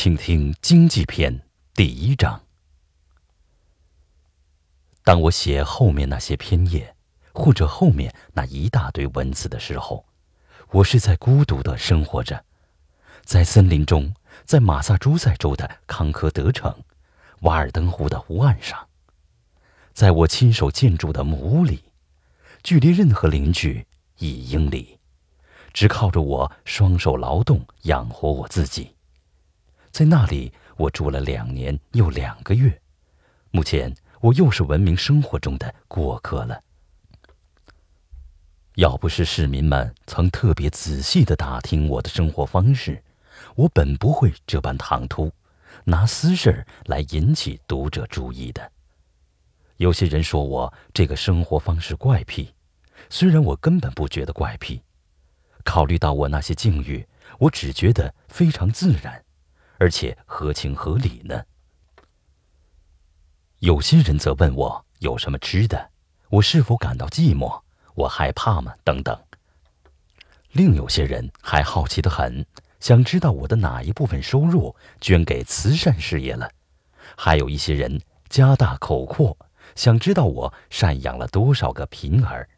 请听经济篇第一章。当我写后面那些篇页，或者后面那一大堆文字的时候，我是在孤独的生活着，在森林中，在马萨诸塞州的康科德城，瓦尔登湖的湖岸上，在我亲手建筑的木屋里，距离任何邻居一英里，只靠着我双手劳动养活我自己。在那里，我住了两年又两个月。目前，我又是文明生活中的过客了。要不是市民们曾特别仔细的打听我的生活方式，我本不会这般唐突，拿私事儿来引起读者注意的。有些人说我这个生活方式怪癖，虽然我根本不觉得怪癖。考虑到我那些境遇，我只觉得非常自然。而且合情合理呢。有些人则问我有什么吃的，我是否感到寂寞，我害怕吗？等等。另有些人还好奇的很，想知道我的哪一部分收入捐给慈善事业了。还有一些人家大口阔，想知道我赡养了多少个贫儿。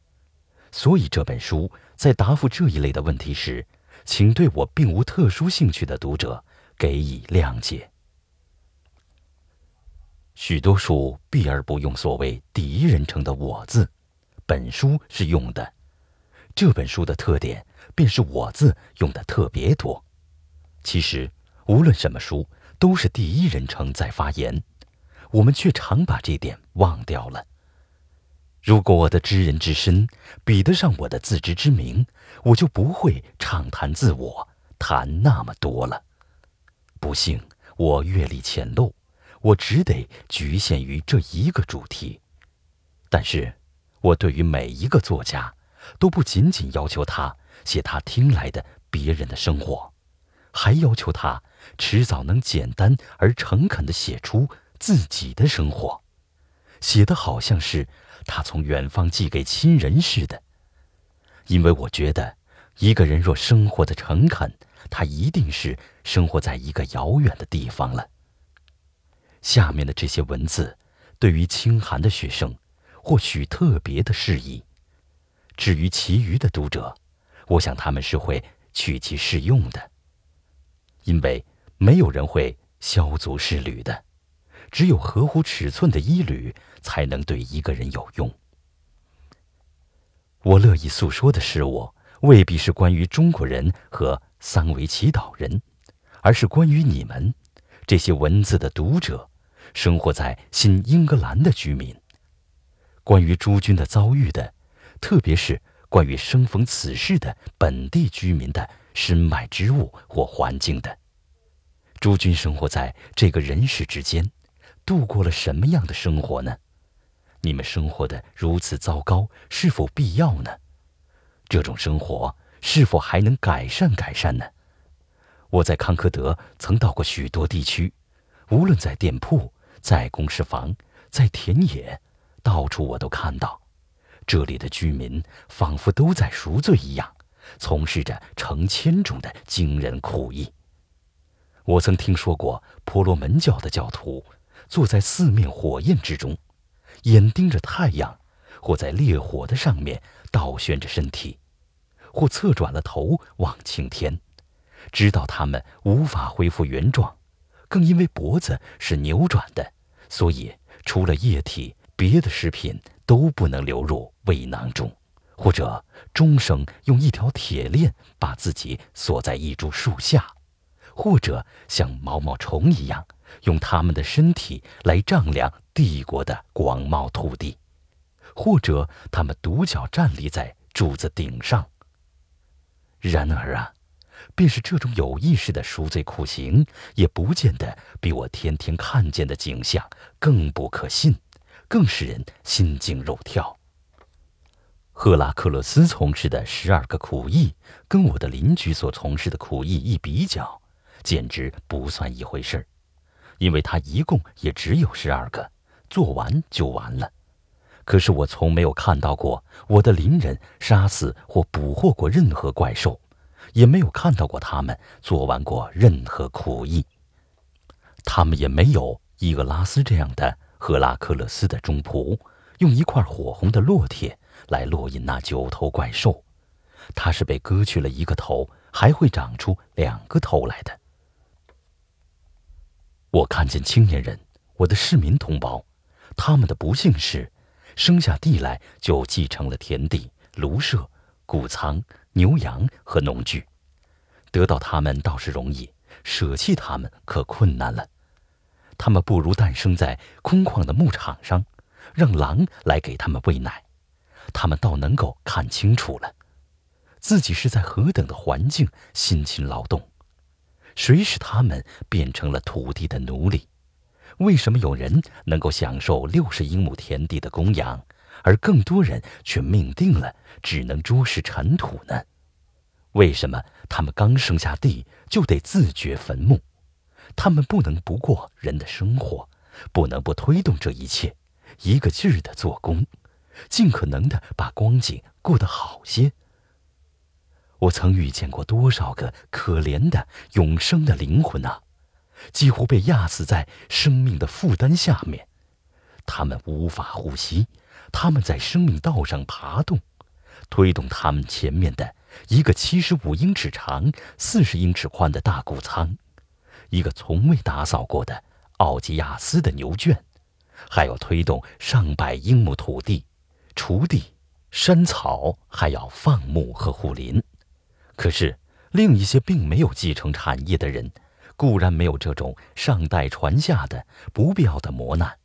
所以这本书在答复这一类的问题时，请对我并无特殊兴趣的读者。给以谅解。许多书避而不用所谓第一人称的“我”字，本书是用的。这本书的特点便是“我”字用的特别多。其实，无论什么书，都是第一人称在发言，我们却常把这点忘掉了。如果我的知人之身比得上我的自知之明，我就不会畅谈自我，谈那么多了。不幸，我阅历浅陋，我只得局限于这一个主题。但是，我对于每一个作家，都不仅仅要求他写他听来的别人的生活，还要求他迟早能简单而诚恳地写出自己的生活，写的好像是他从远方寄给亲人似的。因为我觉得，一个人若生活的诚恳，他一定是生活在一个遥远的地方了。下面的这些文字，对于清寒的学生，或许特别的适宜；至于其余的读者，我想他们是会取其适用的。因为没有人会削足适履的，只有合乎尺寸的衣履才能对一个人有用。我乐意诉说的是我，未必是关于中国人和。三维祈祷人，而是关于你们这些文字的读者，生活在新英格兰的居民。关于诸君的遭遇的，特别是关于生逢此事的本地居民的身外之物或环境的。诸君生活在这个人世之间，度过了什么样的生活呢？你们生活的如此糟糕，是否必要呢？这种生活。是否还能改善改善呢？我在康科德曾到过许多地区，无论在店铺、在公事房、在田野，到处我都看到，这里的居民仿佛都在赎罪一样，从事着成千种的惊人苦役。我曾听说过婆罗门教的教徒坐在四面火焰之中，眼盯着太阳，或在烈火的上面倒悬着身体。或侧转了头望青天，知道他们无法恢复原状，更因为脖子是扭转的，所以除了液体，别的食品都不能流入胃囊中，或者终生用一条铁链把自己锁在一株树下，或者像毛毛虫一样用他们的身体来丈量帝国的广袤土地，或者他们独脚站立在柱子顶上。然而啊，便是这种有意识的赎罪苦刑，也不见得比我天天看见的景象更不可信，更使人心惊肉跳。赫拉克勒斯从事的十二个苦役，跟我的邻居所从事的苦役一比较，简直不算一回事儿，因为他一共也只有十二个，做完就完了。可是我从没有看到过我的邻人杀死或捕获过任何怪兽，也没有看到过他们做完过任何苦役。他们也没有伊俄拉斯这样的赫拉克勒斯的中仆，用一块火红的烙铁来烙印那九头怪兽。他是被割去了一个头，还会长出两个头来的。我看见青年人，我的市民同胞，他们的不幸是，生下地来就继承了田地、庐舍、谷仓、牛羊和农具。得到他们倒是容易，舍弃他们可困难了。他们不如诞生在空旷的牧场上，让狼来给他们喂奶，他们倒能够看清楚了，自己是在何等的环境辛勤劳动。谁使他们变成了土地的奴隶？为什么有人能够享受六十英亩田地的供养，而更多人却命定了只能捉食尘土呢？为什么他们刚生下地就得自掘坟墓？他们不能不过人的生活，不能不推动这一切，一个劲儿的做工，尽可能的把光景过得好些。我曾遇见过多少个可怜的永生的灵魂呐，几乎被压死在生命的负担下面，他们无法呼吸，他们在生命道上爬动，推动他们前面的。一个七十五英尺长、四十英尺宽的大谷仓，一个从未打扫过的奥吉亚斯的牛圈，还要推动上百英亩土地、锄地、山草，还要放牧和护林。可是，另一些并没有继承产业的人，固然没有这种上代传下的不必要的磨难，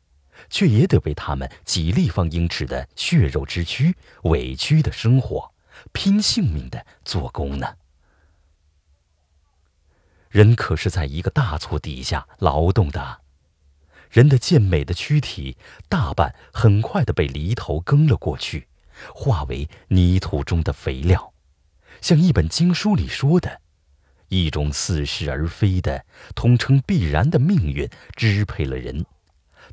却也得为他们几立方英尺的血肉之躯委屈的生活。拼性命的做工呢？人可是在一个大错底下劳动的，人的健美的躯体大半很快的被犁头耕了过去，化为泥土中的肥料。像一本经书里说的，一种似是而非的、统称必然的命运支配了人，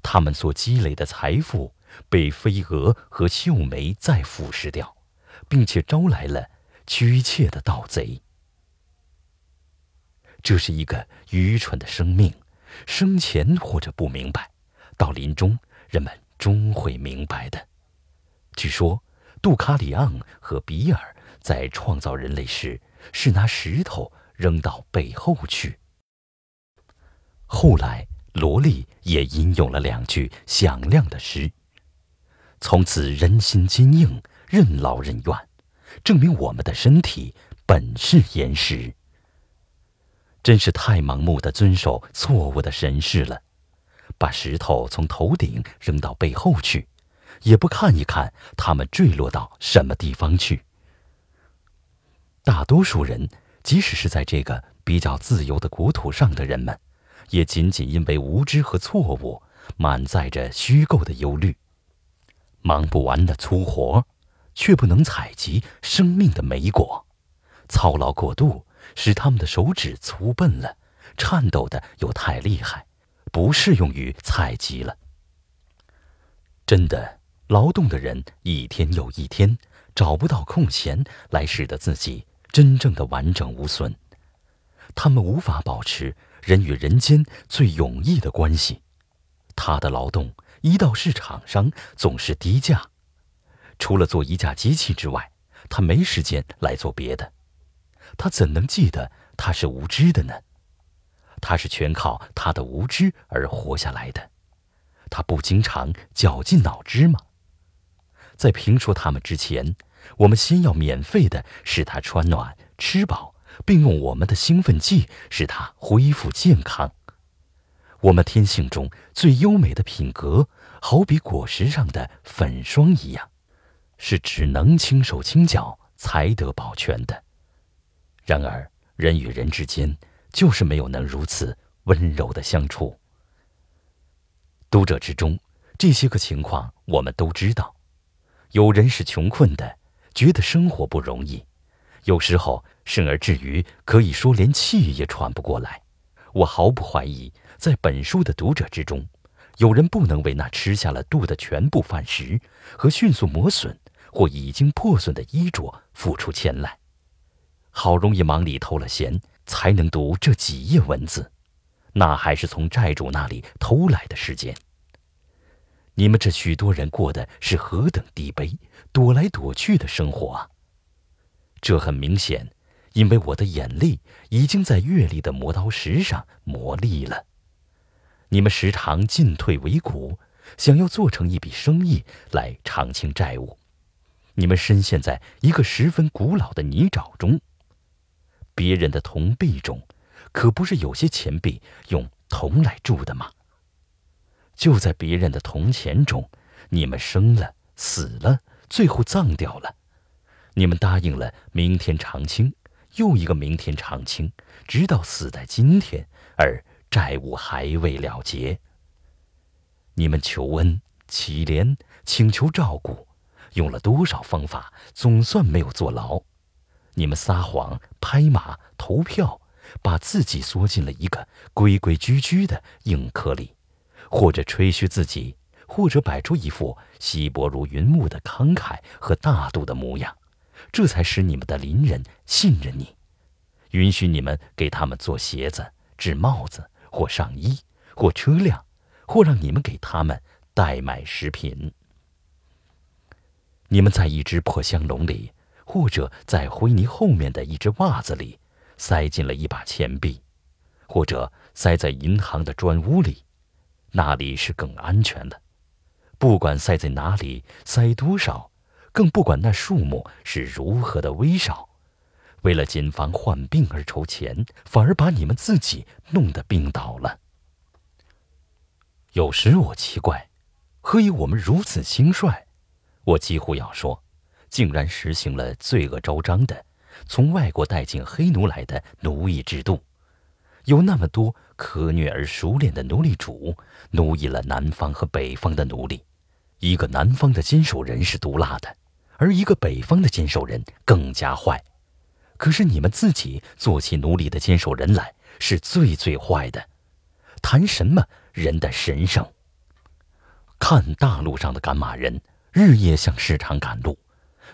他们所积累的财富被飞蛾和秀梅再腐蚀掉。并且招来了屈切的盗贼。这是一个愚蠢的生命，生前或者不明白，到临终人们终会明白的。据说，杜卡里昂和比尔在创造人类时是拿石头扔到背后去。后来，罗莉也吟咏了两句响亮的诗，从此人心坚硬。任劳任怨，证明我们的身体本是岩石。真是太盲目的遵守错误的神事了，把石头从头顶扔到背后去，也不看一看它们坠落到什么地方去。大多数人，即使是在这个比较自由的国土上的人们，也仅仅因为无知和错误，满载着虚构的忧虑，忙不完的粗活。却不能采集生命的美果，操劳过度使他们的手指粗笨了，颤抖的又太厉害，不适用于采集了。真的，劳动的人一天又一天找不到空闲来使得自己真正的完整无损，他们无法保持人与人间最永逸的关系。他的劳动一到市场上总是低价。除了做一架机器之外，他没时间来做别的。他怎能记得他是无知的呢？他是全靠他的无知而活下来的。他不经常绞尽脑汁吗？在评说他们之前，我们先要免费的使他穿暖、吃饱，并用我们的兴奋剂使他恢复健康。我们天性中最优美的品格，好比果实上的粉霜一样。是只能轻手轻脚才得保全的。然而，人与人之间就是没有能如此温柔的相处。读者之中，这些个情况我们都知道。有人是穷困的，觉得生活不容易，有时候甚而至于可以说连气也喘不过来。我毫不怀疑，在本书的读者之中，有人不能为那吃下了肚的全部饭食和迅速磨损。或已经破损的衣着付出钱来，好容易忙里偷了闲，才能读这几页文字。那还是从债主那里偷来的时间。你们这许多人过的是何等低卑、躲来躲去的生活啊！这很明显，因为我的眼泪已经在阅历的磨刀石上磨砺了。你们时常进退维谷，想要做成一笔生意来偿清债务。你们深陷在一个十分古老的泥沼中。别人的铜币中，可不是有些钱币用铜来铸的吗？就在别人的铜钱中，你们生了死了，最后葬掉了。你们答应了明天偿清，又一个明天偿清，直到死在今天，而债务还未了结。你们求恩、乞怜、请求照顾，用了多少方法，总算没有坐牢。你们撒谎、拍马、投票，把自己缩进了一个规规矩矩的硬壳里。或者吹嘘自己，或者摆出一副稀薄如云雾的慷慨和大度的模样，这才使你们的邻人信任你，允许你们给他们做鞋子、制帽子或上衣或车辆，或让你们给他们代买食品。你们在一只破香笼里，或者在灰泥后面的一只袜子里，塞进了一把钱币，或者塞在银行的砖屋里。那里是更安全的，不管塞在哪里，塞多少，更不管那数目是如何的微少。为了谨防患病而筹钱，反而把你们自己弄得病倒了。有时我奇怪，何以我们如此轻率？我几乎要说，竟然实行了罪恶昭彰的，从外国带进黑奴来的奴役制度。有那么多可虐而熟练的奴隶主，奴役了南方和北方的奴隶。一个南方的坚守人是毒辣的，而一个北方的坚守人更加坏。可是你们自己做起奴隶的坚守人来，是最最坏的。谈什么人的神圣？看大陆上的赶马人，日夜向市场赶路，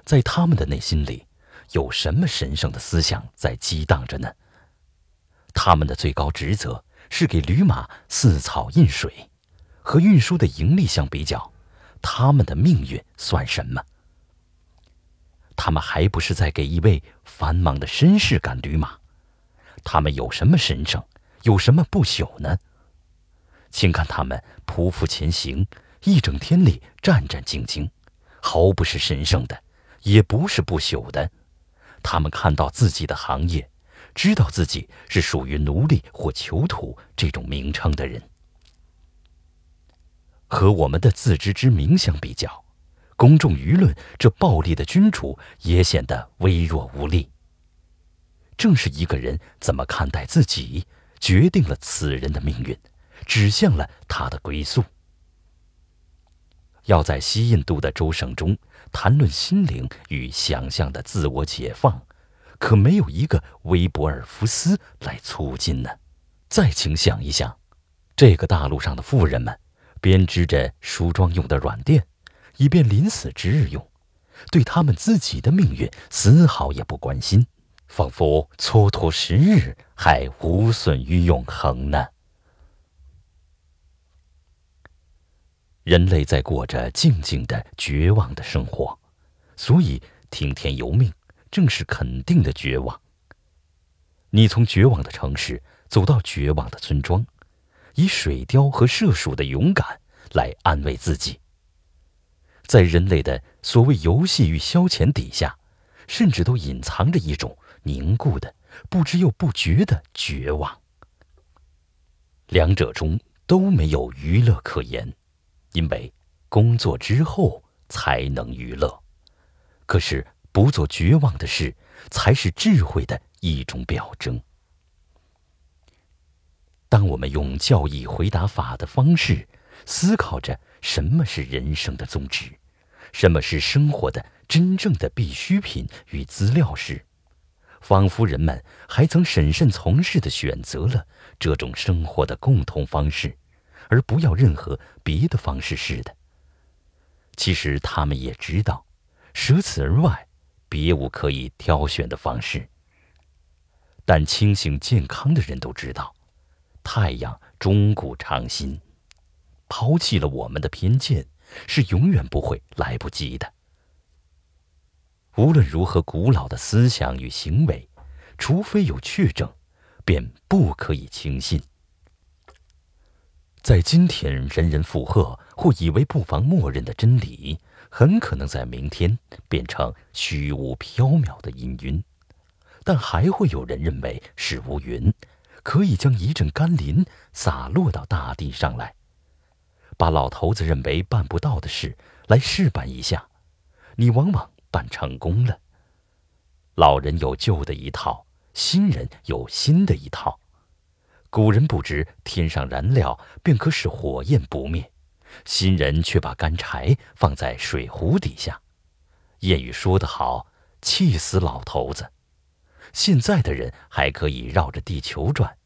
在他们的内心里，有什么神圣的思想在激荡着呢？他们的最高职责是给驴马饲草饮水，和运输的盈利相比较，他们的命运算什么？他们还不是在给一位繁忙的绅士赶驴马？他们有什么神圣，有什么不朽呢？请看他们匍匐前行，一整天里战战兢兢，毫不是神圣的，也不是不朽的。他们看到自己的行业。知道自己是属于奴隶或囚徒这种名称的人，和我们的自知之明相比较，公众舆论这暴力的君主也显得微弱无力。正是一个人怎么看待自己，决定了此人的命运，指向了他的归宿。要在西印度的州省中谈论心灵与想象的自我解放。可没有一个威博尔福斯来促进呢。再请想一想，这个大陆上的富人们编织着梳妆用的软垫，以便临死之日用，对他们自己的命运丝毫也不关心，仿佛蹉跎时日还无损于永恒呢。人类在过着静静的绝望的生活，所以听天由命。正是肯定的绝望。你从绝望的城市走到绝望的村庄，以水貂和射鼠的勇敢来安慰自己。在人类的所谓游戏与消遣底下，甚至都隐藏着一种凝固的、不知又不觉的绝望。两者中都没有娱乐可言，因为工作之后才能娱乐。可是。不做绝望的事，才是智慧的一种表征。当我们用教义回答法的方式思考着什么是人生的宗旨，什么是生活的真正的必需品与资料时，仿佛人们还曾审慎从事的选择了这种生活的共同方式，而不要任何别的方式似的。其实他们也知道，舍此而外。别无可以挑选的方式。但清醒健康的人都知道，太阳终古长新。抛弃了我们的偏见，是永远不会来不及的。无论如何古老的思想与行为，除非有确证，便不可以轻信。在今天人人附和或以为不妨默认的真理，很可能在明天变成虚无缥缈的阴云。但还会有人认为是乌云，可以将一阵甘霖洒落到大地上来，把老头子认为办不到的事来试办一下，你往往办成功了。老人有旧的一套，新人有新的一套。古人不知天上燃料便可使火焰不灭，新人却把干柴放在水壶底下。谚语说得好：“气死老头子。”现在的人还可以绕着地球转，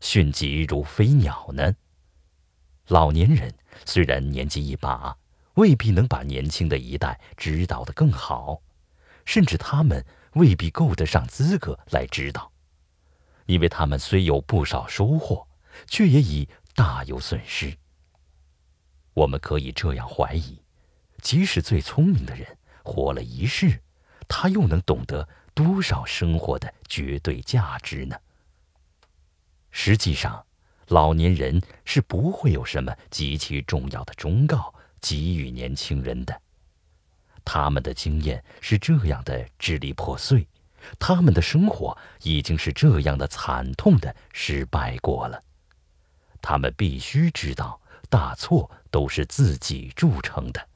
迅疾如飞鸟呢。老年人虽然年纪一把，未必能把年轻的一代指导得更好，甚至他们未必够得上资格来指导。因为他们虽有不少收获，却也已大有损失。我们可以这样怀疑：即使最聪明的人活了一世，他又能懂得多少生活的绝对价值呢？实际上，老年人是不会有什么极其重要的忠告给予年轻人的。他们的经验是这样的支离破碎。他们的生活已经是这样的惨痛的失败过了，他们必须知道大错都是自己铸成的。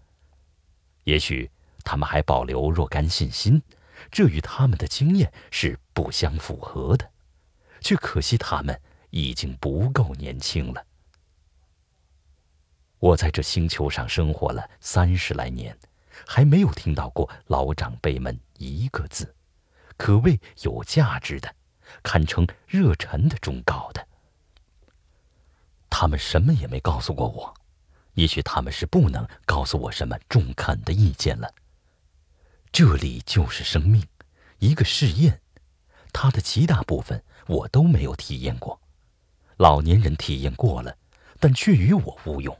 也许他们还保留若干信心，这与他们的经验是不相符合的，却可惜他们已经不够年轻了。我在这星球上生活了三十来年，还没有听到过老长辈们一个字。可谓有价值的，堪称热忱的忠告的。他们什么也没告诉过我，也许他们是不能告诉我什么中肯的意见了。这里就是生命，一个试验，它的极大部分我都没有体验过，老年人体验过了，但却与我无用。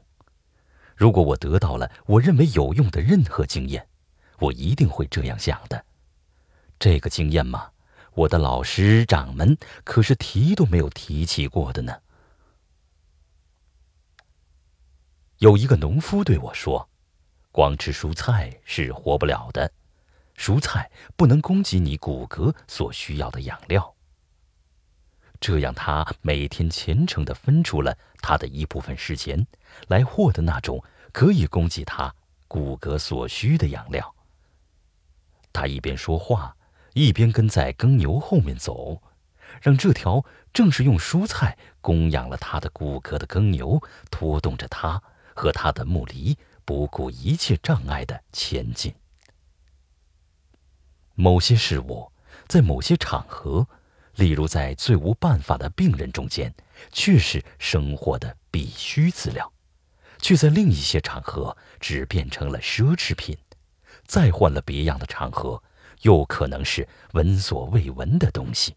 如果我得到了我认为有用的任何经验，我一定会这样想的。这个经验嘛，我的老师长们可是提都没有提起过的呢。有一个农夫对我说：“光吃蔬菜是活不了的，蔬菜不能供给你骨骼所需要的养料。”这样，他每天虔诚的分出了他的一部分时间，来获得那种可以供给他骨骼所需的养料。他一边说话。一边跟在耕牛后面走，让这条正是用蔬菜供养了他的骨骼的耕牛拖动着他和他的木犁，不顾一切障碍的前进。某些事物，在某些场合，例如在最无办法的病人中间，却是生活的必须资料；却在另一些场合，只变成了奢侈品。再换了别样的场合。又可能是闻所未闻的东西。